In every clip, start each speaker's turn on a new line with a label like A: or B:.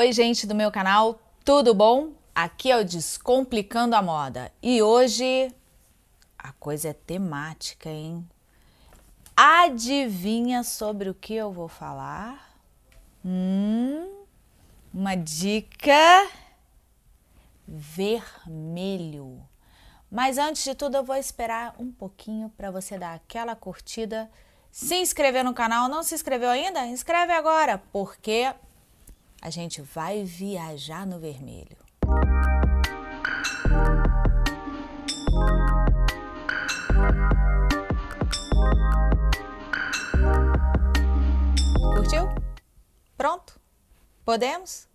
A: Oi, gente do meu canal, tudo bom? Aqui é o Descomplicando a Moda e hoje a coisa é temática, hein? Adivinha sobre o que eu vou falar? Hum, uma dica vermelho. Mas antes de tudo, eu vou esperar um pouquinho para você dar aquela curtida, se inscrever no canal. Não se inscreveu ainda? Inscreve agora, porque a gente vai viajar no vermelho. Curtiu? Pronto? Podemos?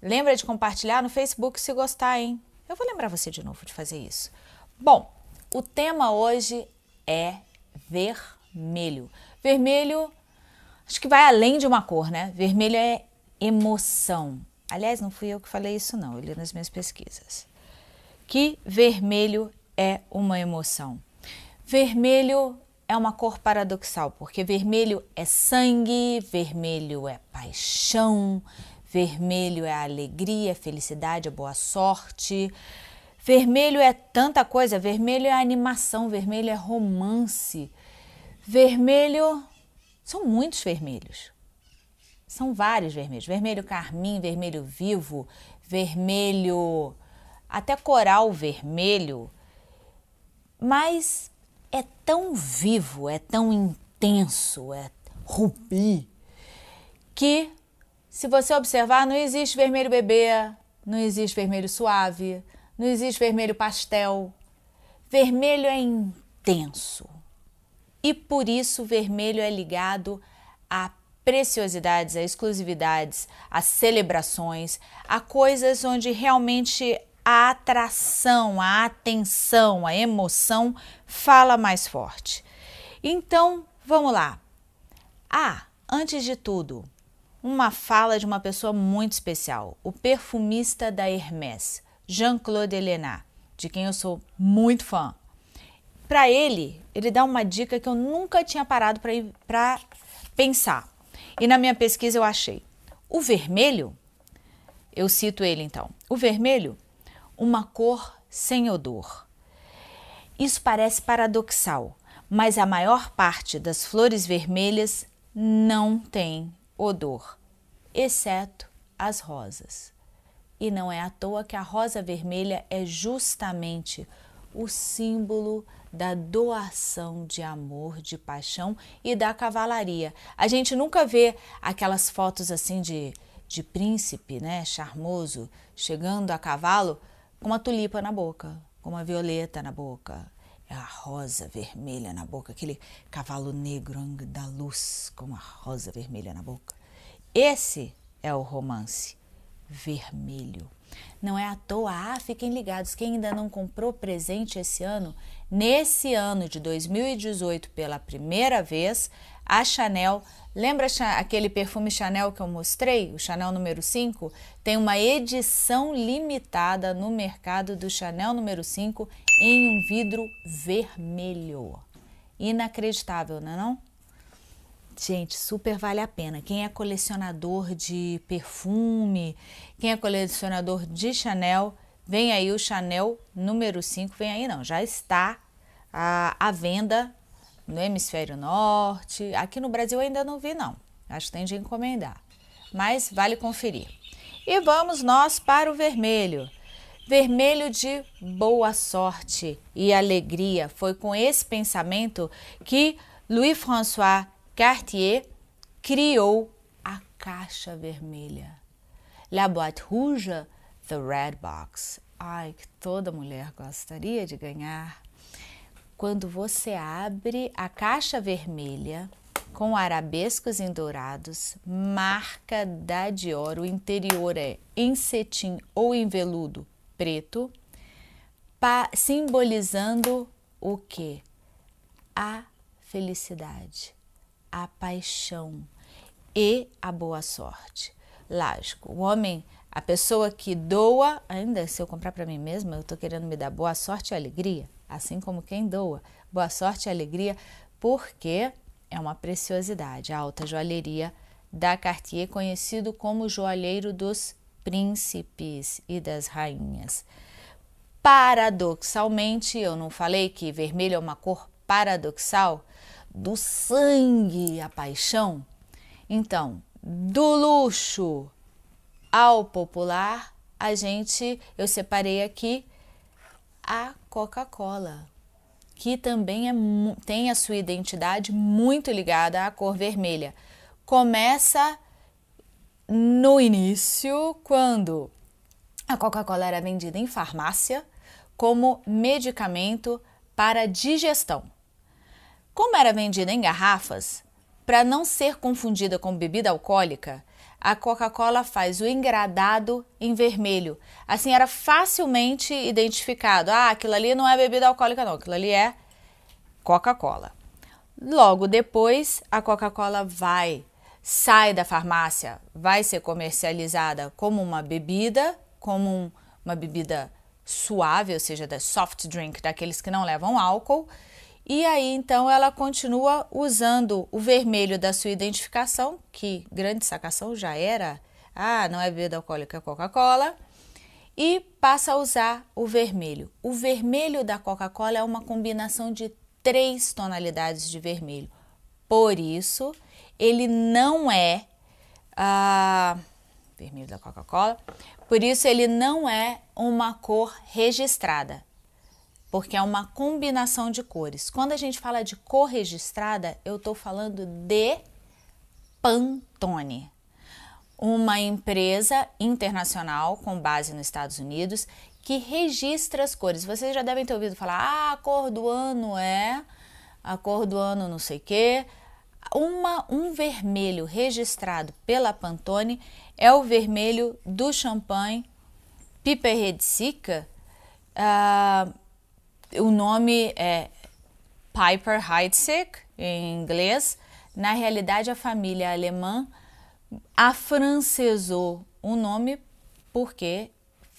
A: Lembra de compartilhar no Facebook se gostar, hein? Eu vou lembrar você de novo de fazer isso. Bom, o tema hoje é vermelho. Vermelho, acho que vai além de uma cor, né? Vermelho é emoção. Aliás, não fui eu que falei isso, não, eu li nas minhas pesquisas. Que vermelho é uma emoção. Vermelho é uma cor paradoxal, porque vermelho é sangue, vermelho é paixão, vermelho é alegria, felicidade, boa sorte. Vermelho é tanta coisa, vermelho é animação, vermelho é romance. Vermelho são muitos vermelhos. São vários vermelhos: vermelho carmim, vermelho vivo, vermelho, até coral vermelho. Mas é tão vivo, é tão intenso, é rubi, que se você observar, não existe vermelho bebê, não existe vermelho suave, não existe vermelho pastel. Vermelho é intenso. E por isso vermelho é ligado a preciosidades, a exclusividades, a celebrações, a coisas onde realmente a atração, a atenção, a emoção fala mais forte. Então, vamos lá. Ah, antes de tudo, uma fala de uma pessoa muito especial, o perfumista da Hermès, Jean-Claude Elena, de quem eu sou muito fã. Para ele, ele dá uma dica que eu nunca tinha parado para pensar. E na minha pesquisa eu achei o vermelho, eu cito ele então, o vermelho, uma cor sem odor. Isso parece paradoxal, mas a maior parte das flores vermelhas não tem odor, exceto as rosas. E não é à toa que a rosa vermelha é justamente o símbolo da doação de amor, de paixão e da cavalaria. A gente nunca vê aquelas fotos assim de, de príncipe, né, charmoso, chegando a cavalo com uma tulipa na boca, com uma violeta na boca. A rosa vermelha na boca, aquele cavalo negro da luz com a rosa vermelha na boca. Esse é o romance vermelho. Não é à toa, ah, fiquem ligados, quem ainda não comprou presente esse ano, nesse ano de 2018, pela primeira vez, a Chanel, lembra aquele perfume Chanel que eu mostrei, o Chanel número 5? Tem uma edição limitada no mercado do Chanel número 5 em um vidro vermelho. Inacreditável, não é não? Gente, super vale a pena. Quem é colecionador de perfume, quem é colecionador de Chanel, vem aí o Chanel número 5, vem aí não, já está à, à venda no hemisfério norte. Aqui no Brasil ainda não vi não, acho que tem de encomendar, mas vale conferir. E vamos nós para o vermelho. Vermelho de boa sorte e alegria. Foi com esse pensamento que Louis François Cartier criou a caixa vermelha. La Boîte Rouge, The Red Box. Ai, que toda mulher gostaria de ganhar. Quando você abre a caixa vermelha com arabescos em dourados, marca da Dior, o interior é em cetim ou em veludo preto, simbolizando o que? A felicidade a paixão e a boa sorte. Lógico, o homem, a pessoa que doa, ainda se eu comprar para mim mesma, eu estou querendo me dar boa sorte e alegria, assim como quem doa. Boa sorte e alegria, porque é uma preciosidade. A alta joalheria da Cartier, conhecido como joalheiro dos príncipes e das rainhas. Paradoxalmente, eu não falei que vermelho é uma cor paradoxal do sangue, a paixão? Então, do luxo ao popular, a gente, eu separei aqui a Coca-Cola, que também é, tem a sua identidade muito ligada à cor vermelha. Começa no início, quando a Coca-Cola era vendida em farmácia como medicamento para digestão. Como era vendida em garrafas, para não ser confundida com bebida alcoólica, a Coca-Cola faz o engradado em vermelho. Assim era facilmente identificado. Ah, aquilo ali não é bebida alcoólica, não, aquilo ali é Coca-Cola. Logo depois, a Coca-Cola vai, sai da farmácia, vai ser comercializada como uma bebida, como um, uma bebida suave, ou seja, da soft drink, daqueles que não levam álcool. E aí então ela continua usando o vermelho da sua identificação, que grande sacação já era, ah, não é bebida alcoólica, é Coca-Cola, e passa a usar o vermelho. O vermelho da Coca-Cola é uma combinação de três tonalidades de vermelho. Por isso, ele não é ah, vermelho da Coca-Cola. Por isso, ele não é uma cor registrada porque é uma combinação de cores. Quando a gente fala de cor registrada, eu estou falando de Pantone, uma empresa internacional com base nos Estados Unidos que registra as cores. Vocês já devem ter ouvido falar: ah, a cor do ano é, a cor do ano não sei o quê. Uma, um vermelho registrado pela Pantone é o vermelho do champanhe Piper Redsica. Uh, o nome é Piper Heidsieck, em inglês. Na realidade, a família alemã afrancesou o nome porque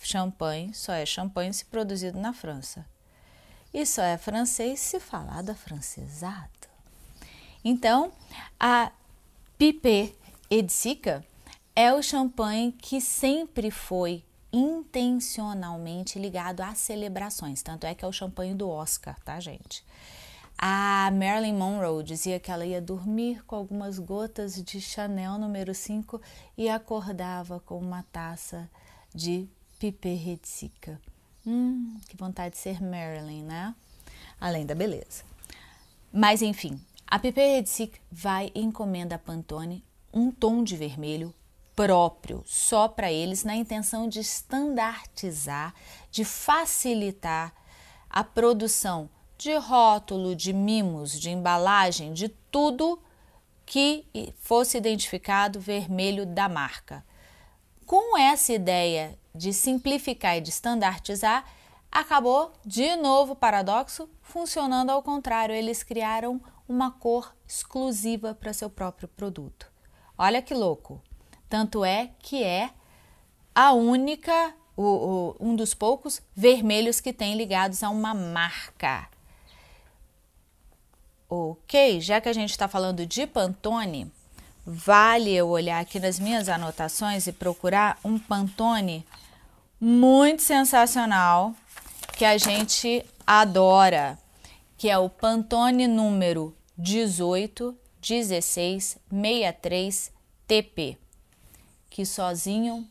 A: champanhe só é champanhe se produzido na França. E só é francês se falado afrancesado. Então, a Piper Edsica é o champanhe que sempre foi intencionalmente ligado às celebrações. Tanto é que é o champanhe do Oscar, tá, gente? A Marilyn Monroe dizia que ela ia dormir com algumas gotas de Chanel número 5 e acordava com uma taça de Piper Hum, que vontade de ser Marilyn, né? Além da beleza. Mas enfim, a Piper vai encomenda a Pantone um tom de vermelho próprio só para eles, na intenção de standardizar, de facilitar a produção de rótulo, de mimos, de embalagem, de tudo que fosse identificado vermelho da marca. Com essa ideia de simplificar e de standardizar, acabou de novo paradoxo funcionando ao contrário. Eles criaram uma cor exclusiva para seu próprio produto. Olha que louco! Tanto é que é a única, o, o, um dos poucos vermelhos que tem ligados a uma marca. Ok, já que a gente está falando de Pantone, vale eu olhar aqui nas minhas anotações e procurar um Pantone muito sensacional que a gente adora, que é o Pantone número 181663 TP que sozinho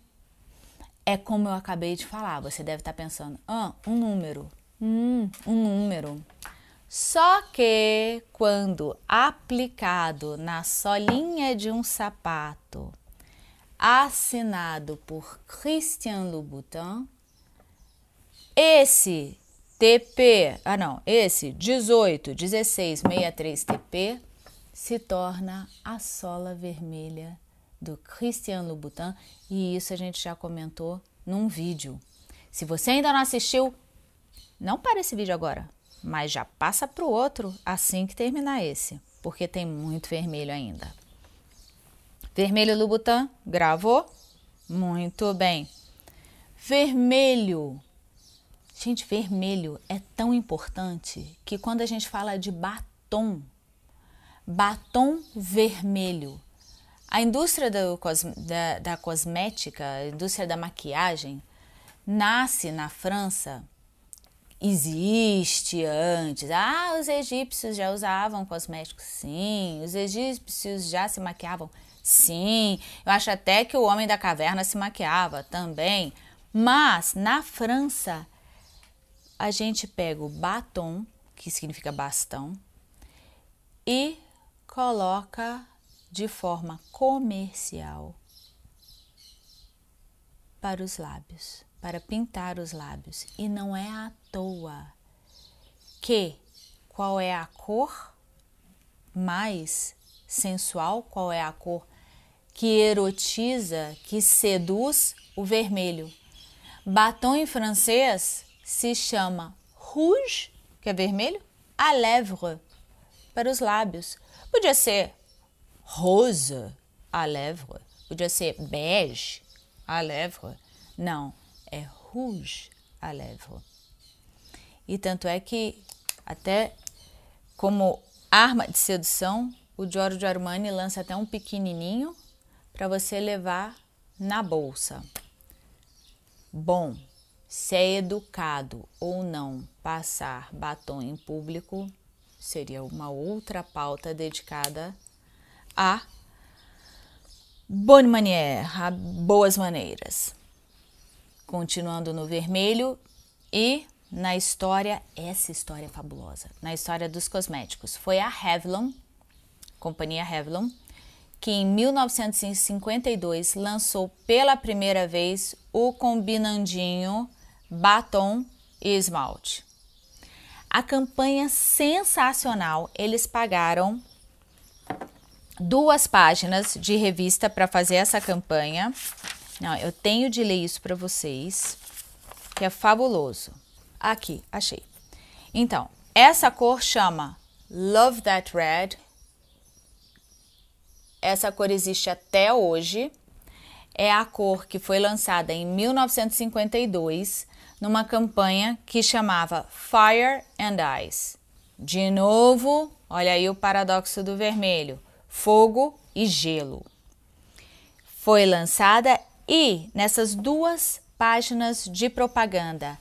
A: é como eu acabei de falar. Você deve estar pensando, ah, um número, hum, um número. Só que quando aplicado na solinha de um sapato, assinado por Christian Louboutin, esse TP, ah não, esse 18 16 63 TP se torna a sola vermelha do Christian Louboutin e isso a gente já comentou num vídeo. Se você ainda não assistiu, não para esse vídeo agora, mas já passa para o outro assim que terminar esse, porque tem muito vermelho ainda. Vermelho Louboutin, gravou? Muito bem. Vermelho. Gente, vermelho é tão importante que quando a gente fala de batom, batom vermelho, A indústria do, da, da cosmética, a indústria da maquiagem, nasce na França existe antes. Ah, os egípcios já usavam cosméticos? Sim. Os egípcios já se maquiavam? Sim. Eu acho até que o homem da caverna se maquiava também. Mas na França, a gente pega o batom, que significa bastão, e coloca de forma comercial para os lábios para pintar os lábios. E não é à toa que qual é a cor mais sensual, qual é a cor que erotiza, que seduz o vermelho. Batom em francês se chama rouge, que é vermelho, à lèvre, para os lábios. Podia ser rose à lèvre, podia ser bege à lèvre. Não, é rouge à lèvre. E tanto é que, até como arma de sedução, o Giorgio Armani lança até um pequenininho para você levar na bolsa. Bom, se é educado ou não passar batom em público, seria uma outra pauta dedicada a bonne manière, a boas maneiras continuando no vermelho e na história, essa história é fabulosa, na história dos cosméticos. Foi a Revlon, companhia Revlon, que em 1952 lançou pela primeira vez o combinandinho batom e esmalte. A campanha sensacional, eles pagaram duas páginas de revista para fazer essa campanha não, eu tenho de ler isso para vocês, que é fabuloso. Aqui, achei. Então, essa cor chama Love That Red. Essa cor existe até hoje. É a cor que foi lançada em 1952 numa campanha que chamava Fire and Ice. De novo, olha aí o paradoxo do vermelho: fogo e gelo. Foi lançada e nessas duas páginas de propaganda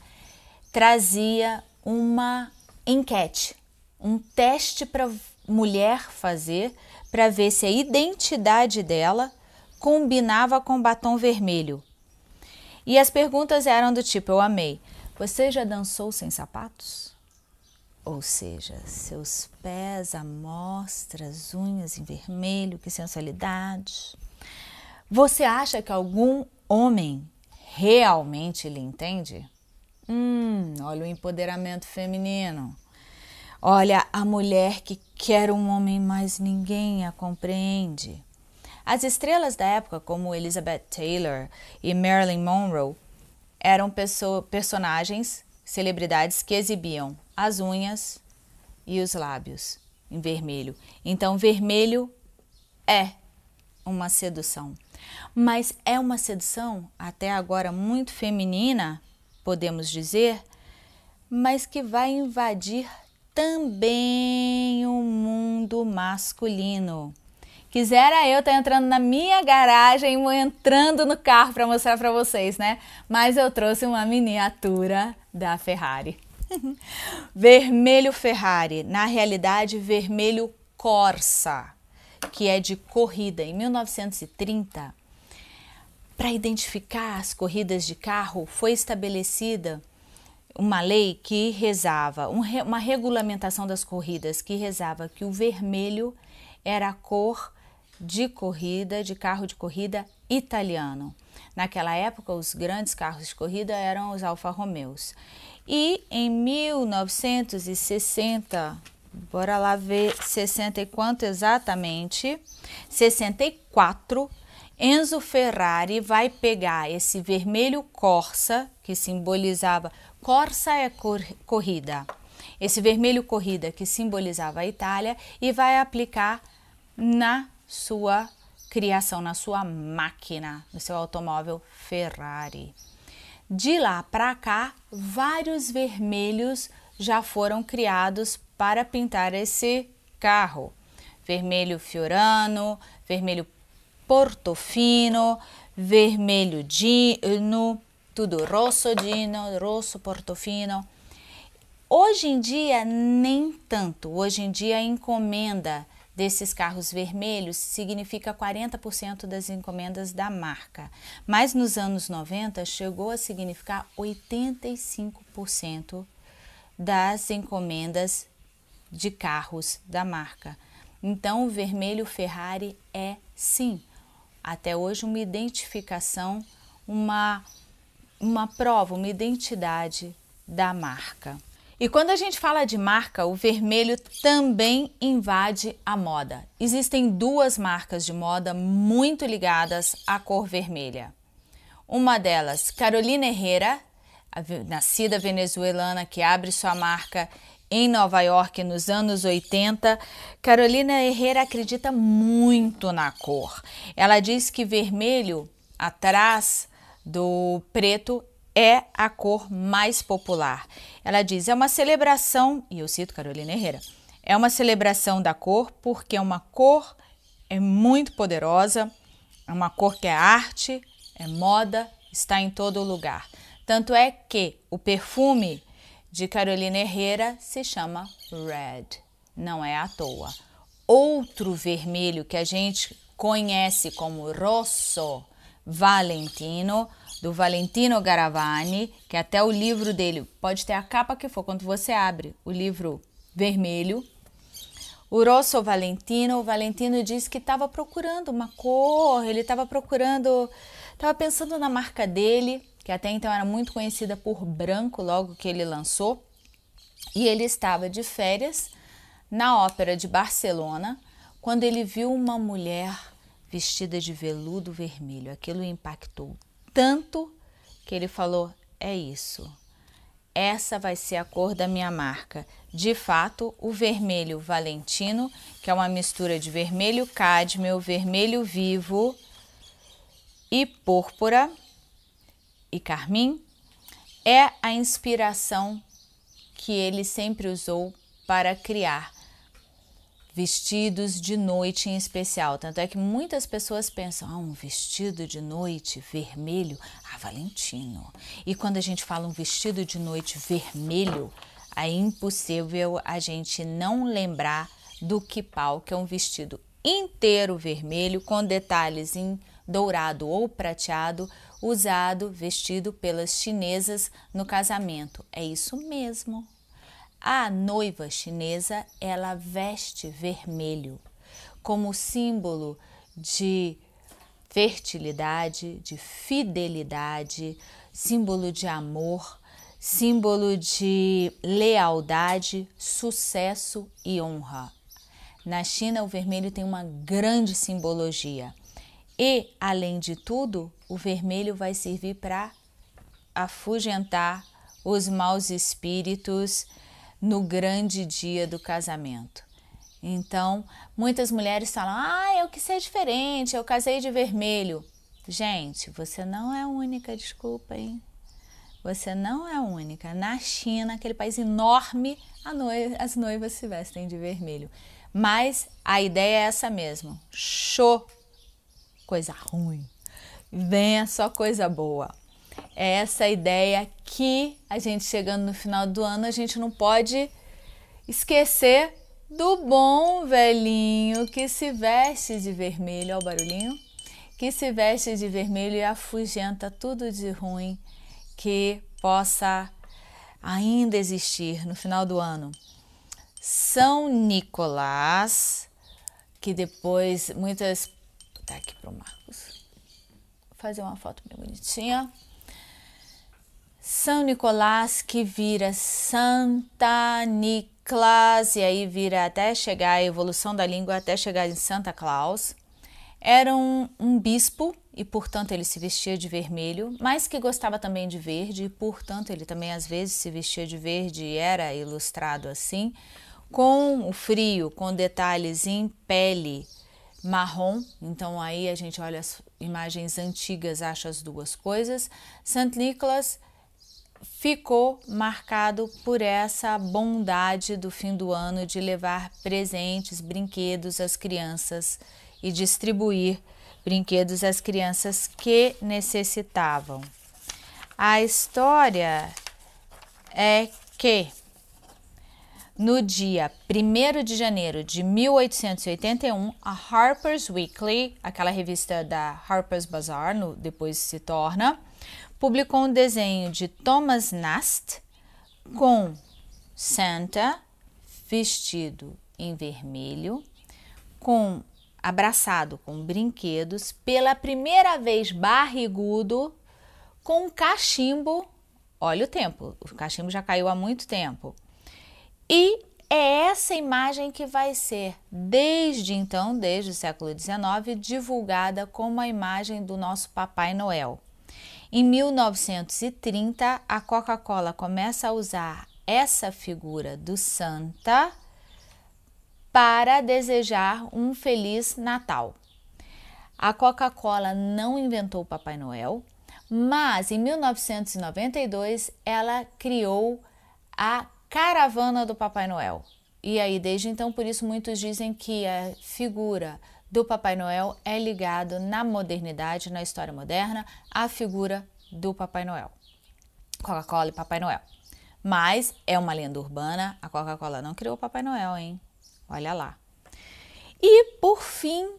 A: trazia uma enquete, um teste para mulher fazer para ver se a identidade dela combinava com batom vermelho. E as perguntas eram do tipo: Eu amei. Você já dançou sem sapatos? Ou seja, seus pés à mostra, as unhas em vermelho, que sensualidade. Você acha que algum homem realmente lhe entende? Hum, olha o empoderamento feminino. Olha a mulher que quer um homem, mas ninguém a compreende. As estrelas da época, como Elizabeth Taylor e Marilyn Monroe, eram pessoa, personagens, celebridades que exibiam as unhas e os lábios em vermelho. Então, vermelho é uma sedução mas é uma sedução até agora muito feminina, podemos dizer, mas que vai invadir também o mundo masculino. Quisera eu estar tá entrando na minha garagem, entrando no carro para mostrar para vocês, né? Mas eu trouxe uma miniatura da Ferrari. Vermelho Ferrari, na realidade vermelho Corsa que é de corrida. Em 1930, para identificar as corridas de carro, foi estabelecida uma lei que rezava, uma regulamentação das corridas que rezava que o vermelho era a cor de corrida, de carro de corrida italiano. Naquela época, os grandes carros de corrida eram os Alfa Romeos. E em 1960, Bora lá ver 60 e quanto exatamente? 64. Enzo Ferrari vai pegar esse vermelho Corsa, que simbolizava. Corsa é cor, corrida. Esse vermelho corrida que simbolizava a Itália e vai aplicar na sua criação, na sua máquina, no seu automóvel Ferrari. De lá para cá, vários vermelhos já foram criados para pintar esse carro. Vermelho Fiorano, vermelho portofino, vermelho dino, tudo rosso dino, rosso portofino. Hoje em dia, nem tanto. Hoje em dia, encomenda desses carros vermelhos significa 40% das encomendas da marca. Mas nos anos 90 chegou a significar 85% das encomendas de carros da marca. Então, o vermelho Ferrari é sim, até hoje, uma identificação, uma, uma prova, uma identidade da marca. E quando a gente fala de marca, o vermelho também invade a moda. Existem duas marcas de moda muito ligadas à cor vermelha. Uma delas, Carolina Herrera, nascida venezuelana que abre sua marca em Nova York nos anos 80, Carolina Herrera acredita muito na cor. Ela diz que vermelho atrás do preto é a cor mais popular. Ela diz: é uma celebração, e eu cito Carolina Herrera, é uma celebração da cor porque é uma cor é muito poderosa, é uma cor que é arte, é moda, está em todo lugar. Tanto é que o perfume de Carolina Herrera se chama Red, não é à toa. Outro vermelho que a gente conhece como Rosso Valentino do Valentino Garavani, que até o livro dele pode ter a capa que for, quando você abre o livro vermelho. O Rosso Valentino, o Valentino disse que estava procurando uma cor, ele estava procurando, estava pensando na marca dele, que até então era muito conhecida por branco, logo que ele lançou, e ele estava de férias na Ópera de Barcelona, quando ele viu uma mulher vestida de veludo vermelho. Aquilo impactou tanto que ele falou: é isso. Essa vai ser a cor da minha marca. De fato, o vermelho Valentino, que é uma mistura de vermelho cádmio, vermelho vivo e púrpura e carmim, é a inspiração que ele sempre usou para criar vestidos de noite em especial. Tanto é que muitas pessoas pensam, ah, um vestido de noite vermelho, ah, Valentino. E quando a gente fala um vestido de noite vermelho, é impossível a gente não lembrar do kipau, que é um vestido inteiro vermelho com detalhes em dourado ou prateado, usado, vestido pelas chinesas no casamento. É isso mesmo. A noiva chinesa, ela veste vermelho como símbolo de fertilidade, de fidelidade, símbolo de amor, símbolo de lealdade, sucesso e honra. Na China, o vermelho tem uma grande simbologia. E, além de tudo, o vermelho vai servir para afugentar os maus espíritos no grande dia do casamento. Então, muitas mulheres falam: ah, eu quis ser diferente, eu casei de vermelho. Gente, você não é a única, desculpa, hein? Você não é a única. Na China, aquele país enorme, noiva, as noivas se vestem de vermelho. Mas a ideia é essa mesmo. Show! Coisa ruim. Venha só coisa boa é essa ideia que a gente chegando no final do ano, a gente não pode esquecer do bom velhinho que se veste de vermelho, olha o barulhinho, que se veste de vermelho e afugenta tudo de ruim que possa ainda existir no final do ano. São Nicolás, que depois muitas. Tá aqui pro Marcos. Vou fazer uma foto bem bonitinha. São Nicolás que vira Santa Niclas e aí vira até chegar a evolução da língua até chegar em Santa Claus. Era um, um bispo e portanto ele se vestia de vermelho, mas que gostava também de verde e portanto ele também às vezes se vestia de verde e era ilustrado assim, com o frio, com detalhes em pele marrom. Então aí a gente olha as imagens antigas, acha as duas coisas. Santo Nicolas ficou marcado por essa bondade do fim do ano de levar presentes, brinquedos às crianças e distribuir brinquedos às crianças que necessitavam. A história é que no dia 1 de janeiro de 1881, a Harper's Weekly, aquela revista da Harper's Bazaar, no, depois se torna, publicou um desenho de Thomas Nast com Santa vestido em vermelho, com abraçado com brinquedos, pela primeira vez barrigudo, com cachimbo. Olha o tempo, o cachimbo já caiu há muito tempo. E é essa imagem que vai ser, desde então, desde o século XIX, divulgada como a imagem do nosso Papai Noel. Em 1930, a Coca-Cola começa a usar essa figura do Santa para desejar um feliz Natal. A Coca-Cola não inventou o Papai Noel, mas em 1992 ela criou a caravana do Papai Noel. E aí, desde então, por isso muitos dizem que a figura do Papai Noel é ligado na modernidade, na história moderna, à figura do Papai Noel. Coca-Cola e Papai Noel. Mas é uma lenda urbana, a Coca-Cola não criou o Papai Noel, hein? Olha lá. E por fim,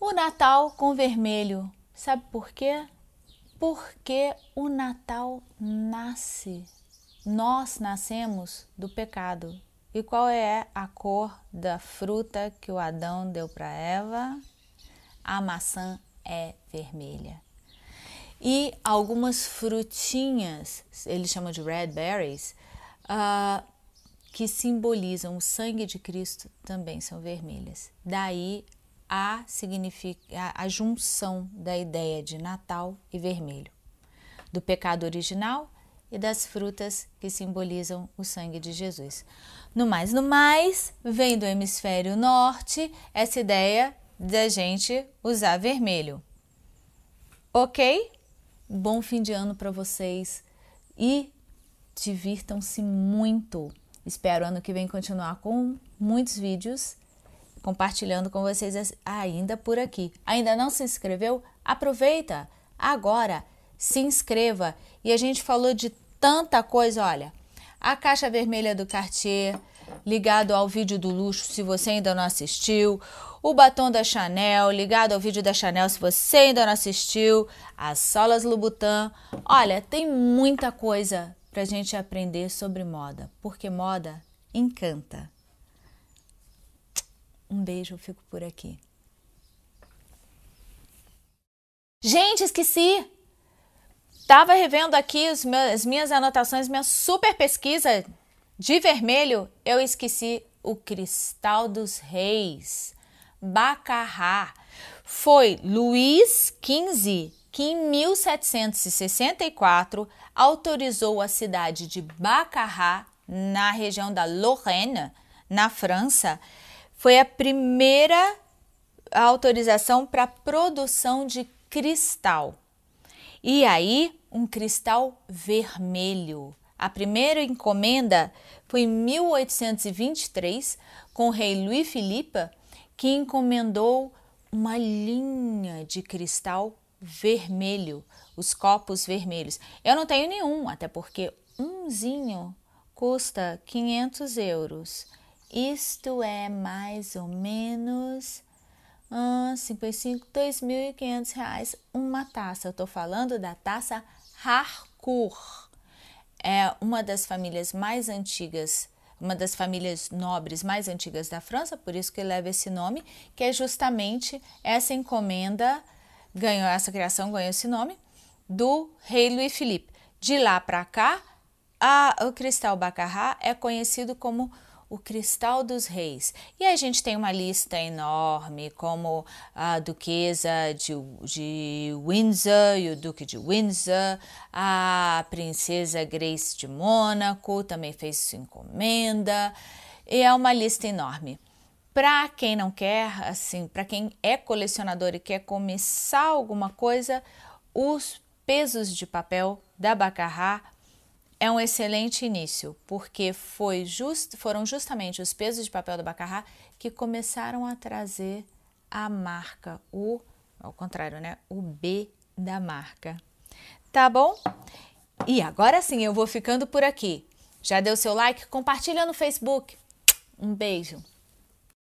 A: o Natal com vermelho. Sabe por quê? Porque o Natal nasce. Nós nascemos do pecado. E qual é a cor da fruta que o Adão deu para Eva? A maçã é vermelha. E algumas frutinhas, eles chamam de red berries, uh, que simbolizam o sangue de Cristo, também são vermelhas. Daí a, a, a junção da ideia de Natal e vermelho, do pecado original e das frutas que simbolizam o sangue de Jesus. No mais, no mais, vem do hemisfério norte essa ideia da gente usar vermelho. Ok? Bom fim de ano para vocês e divirtam-se muito. Espero ano que vem continuar com muitos vídeos compartilhando com vocês ainda por aqui. Ainda não se inscreveu? Aproveita agora, se inscreva. E a gente falou de tanta coisa, olha, a caixa vermelha do Cartier, ligado ao vídeo do luxo, se você ainda não assistiu, o batom da Chanel, ligado ao vídeo da Chanel, se você ainda não assistiu, as solas Louboutin. Olha, tem muita coisa para a gente aprender sobre moda, porque moda encanta. Um beijo, eu fico por aqui. Gente, esqueci! Tava revendo aqui os meus, as minhas anotações, minha super pesquisa de vermelho. Eu esqueci o cristal dos reis. Baccarat. Foi Luís XV que em 1764 autorizou a cidade de Baccarat, na região da Lorraine, na França, foi a primeira autorização para produção de cristal. E aí, um cristal vermelho. A primeira encomenda foi em 1823 com o rei Louis Philippe que encomendou uma linha de cristal vermelho, os copos vermelhos. Eu não tenho nenhum, até porque umzinho custa 500 euros. Isto é mais ou menos ah, 55, 2.500 reais uma taça. Eu estou falando da taça Harcourt. É uma das famílias mais antigas uma das famílias nobres mais antigas da França, por isso que leva esse nome, que é justamente essa encomenda, ganhou essa criação, ganhou esse nome, do rei Louis Philippe. De lá para cá, a, o cristal Baccarat é conhecido como o cristal dos reis. E a gente tem uma lista enorme, como a duquesa de, de Windsor e o duque de Windsor, a princesa Grace de Mônaco também fez sua encomenda, e é uma lista enorme. Para quem não quer, assim, para quem é colecionador e quer começar alguma coisa, os pesos de papel da Baccarat é um excelente início, porque just, foram justamente os pesos de papel do Baccarat que começaram a trazer a marca, o ao contrário, né? O B da marca. Tá bom? E agora sim, eu vou ficando por aqui. Já deu seu like? Compartilha no Facebook. Um beijo.